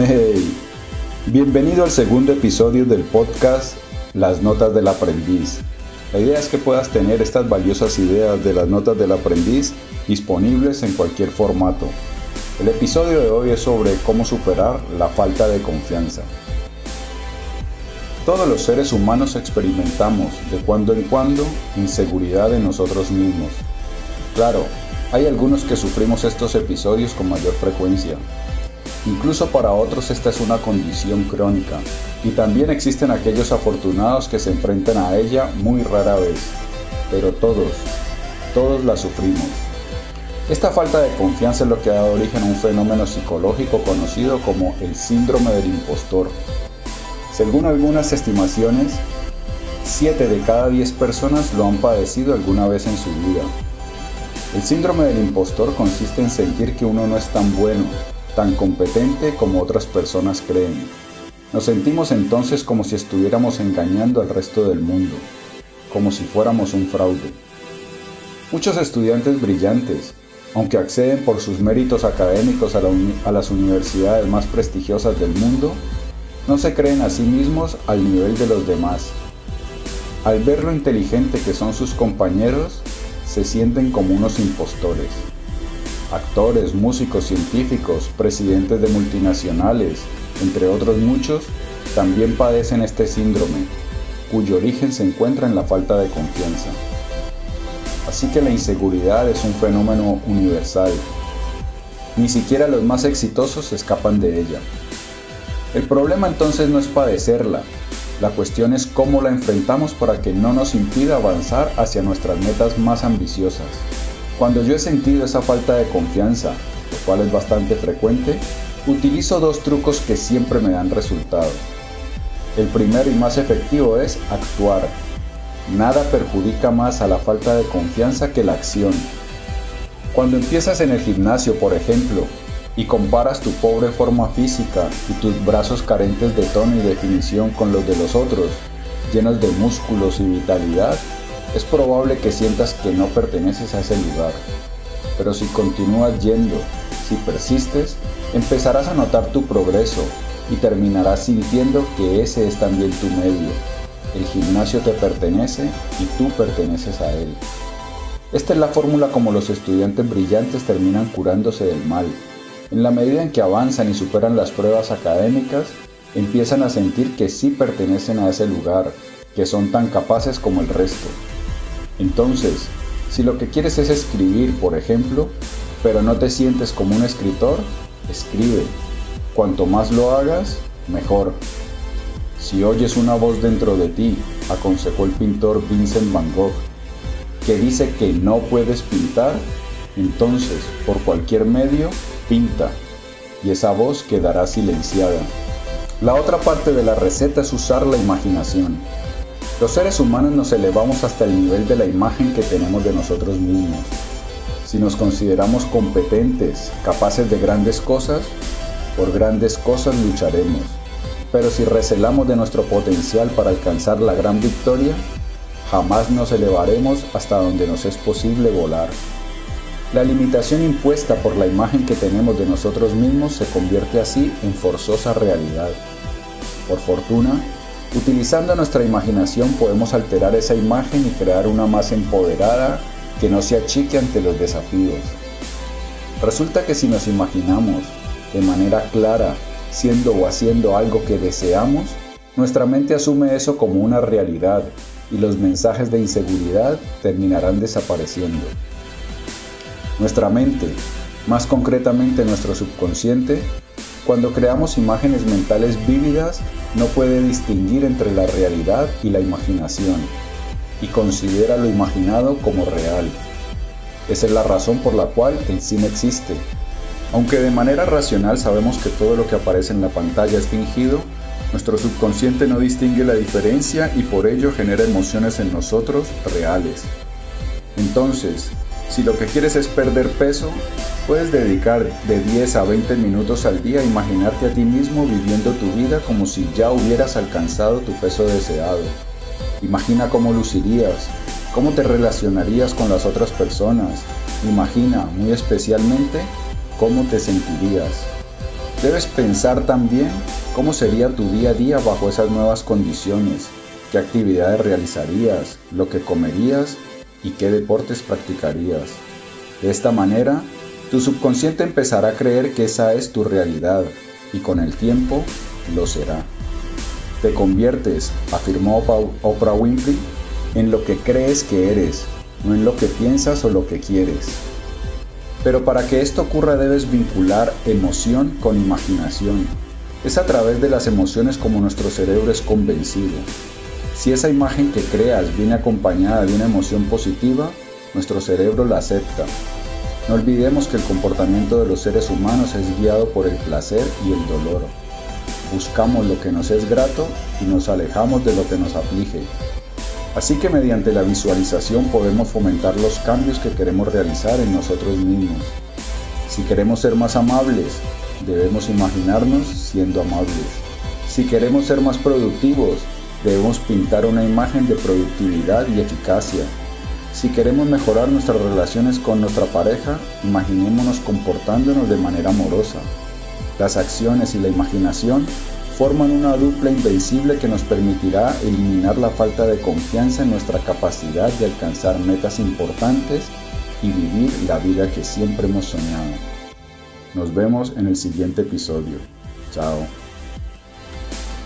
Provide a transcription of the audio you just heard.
Hey, bienvenido al segundo episodio del podcast Las Notas del Aprendiz. La idea es que puedas tener estas valiosas ideas de las notas del aprendiz disponibles en cualquier formato. El episodio de hoy es sobre cómo superar la falta de confianza. Todos los seres humanos experimentamos de cuando en cuando inseguridad en nosotros mismos. Claro, hay algunos que sufrimos estos episodios con mayor frecuencia. Incluso para otros esta es una condición crónica y también existen aquellos afortunados que se enfrentan a ella muy rara vez. Pero todos, todos la sufrimos. Esta falta de confianza es lo que ha dado origen a un fenómeno psicológico conocido como el síndrome del impostor. Según algunas estimaciones, 7 de cada 10 personas lo han padecido alguna vez en su vida. El síndrome del impostor consiste en sentir que uno no es tan bueno, tan competente como otras personas creen. Nos sentimos entonces como si estuviéramos engañando al resto del mundo, como si fuéramos un fraude. Muchos estudiantes brillantes, aunque acceden por sus méritos académicos a, a, las universidades más prestigiosas del mundo, no se creen a sí mismos al nivel de los demás. Al ver lo inteligente que son sus compañeros, se sienten como unos impostores. Actores, músicos, científicos, presidentes de multinacionales, entre otros muchos, también padecen este síndrome, cuyo origen se encuentra en la falta de confianza. Así que la inseguridad es un fenómeno universal. Ni siquiera los más exitosos escapan de ella. El problema entonces no es padecerla, la cuestión es cómo la enfrentamos para que no nos impida avanzar hacia nuestras metas más ambiciosas. Cuando yo he sentido esa falta de confianza, lo cual es bastante frecuente, utilizo dos trucos que siempre me dan resultado. El primero y más efectivo es actuar. Nada perjudica más a la falta de confianza que la acción. Cuando empiezas en el gimnasio, por ejemplo, y comparas tu pobre forma física y tus brazos carentes de tono y definición con los de los otros, llenos de músculos y vitalidad, es probable que sientas que no perteneces a ese lugar. Pero si continúas yendo, si persistes, empezarás a notar tu progreso y terminarás sintiendo que ese es también tu medio. El gimnasio te pertenece y tú perteneces a él. Esta es la fórmula como los estudiantes brillantes terminan curándose del mal, en la medida en que avanzan y superan las pruebas académicas, empiezan a sentir que sí pertenecen a ese lugar, que son tan capaces como el resto. Entonces, si lo que quieres es escribir, por ejemplo, pero no te sientes como un escritor, escribe. Cuanto más lo hagas, mejor. Si oyes una voz dentro de ti, aconsejó el pintor Vincent Van Gogh, que dice que no puedes pintar, entonces, por cualquier medio, pinta y esa voz quedará silenciada. La otra parte de la receta es usar la imaginación. Los seres humanos nos elevamos hasta el nivel de la imagen que tenemos de nosotros mismos. Si nos consideramos competentes, capaces de grandes cosas, por grandes cosas lucharemos. Pero si recelamos de nuestro potencial para alcanzar la gran victoria, jamás nos elevaremos hasta donde nos es posible volar. La limitación impuesta por la imagen que tenemos de nosotros mismos se convierte así en forzosa realidad. Por fortuna, utilizando nuestra imaginación podemos alterar esa imagen y crear una más empoderada que no se achique ante los desafíos. Resulta que si nos imaginamos de manera clara siendo o haciendo algo que deseamos, nuestra mente asume eso como una realidad y los mensajes de inseguridad terminarán desapareciendo. Nuestra mente, más concretamente nuestro subconsciente, cuando creamos imágenes mentales vívidas, no puede distinguir entre la realidad y la imaginación y considera lo imaginado como real. Esa es la razón por la cual el cine existe. Aunque de manera racional sabemos que todo lo que aparece en la pantalla es fingido, nuestro subconsciente no distingue la diferencia y por ello genera emociones en nosotros reales. Entonces, si lo que quieres es perder peso, puedes dedicar de 10 a 20 minutos al día a imaginarte a ti mismo viviendo tu vida como si ya hubieras alcanzado tu peso deseado. Imagina cómo lucirías, cómo te relacionarías con las otras personas. Imagina, muy especialmente, cómo te sentirías. Debes pensar también cómo sería tu día a día bajo esas nuevas condiciones, qué actividades realizarías, lo que comerías y qué deportes practicarías. De esta manera, tu subconsciente empezará a creer que esa es tu realidad y con el tiempo lo será. Te conviertes, afirmó Oprah Winfrey, en lo que crees que eres, no en lo que piensas o lo que quieres. Pero para que esto ocurra debes vincular emoción con imaginación. Es a través de las emociones como nuestro cerebro es convencido. Si esa imagen que creas viene acompañada de una emoción positiva, nuestro cerebro la acepta no olvidemos que el comportamiento de los seres humanos es guiado por el placer y el dolor. Buscamos lo que nos es grato y nos alejamos de lo que nos aflige. Así que mediante la visualización podemos fomentar los cambios que queremos realizar en nosotros mismos. Si queremos ser más amables, debemos imaginarnos siendo amables. Si queremos ser más productivos, debemos pintar una imagen de productividad y eficacia. Si queremos mejorar nuestras relaciones con nuestra pareja, imaginémonos comportándonos de manera amorosa. Las acciones y la imaginación forman una dupla invencible que nos permitirá eliminar la falta de confianza en nuestra capacidad de alcanzar metas importantes y vivir la vida que siempre hemos soñado. Nos vemos en el siguiente episodio. Chao.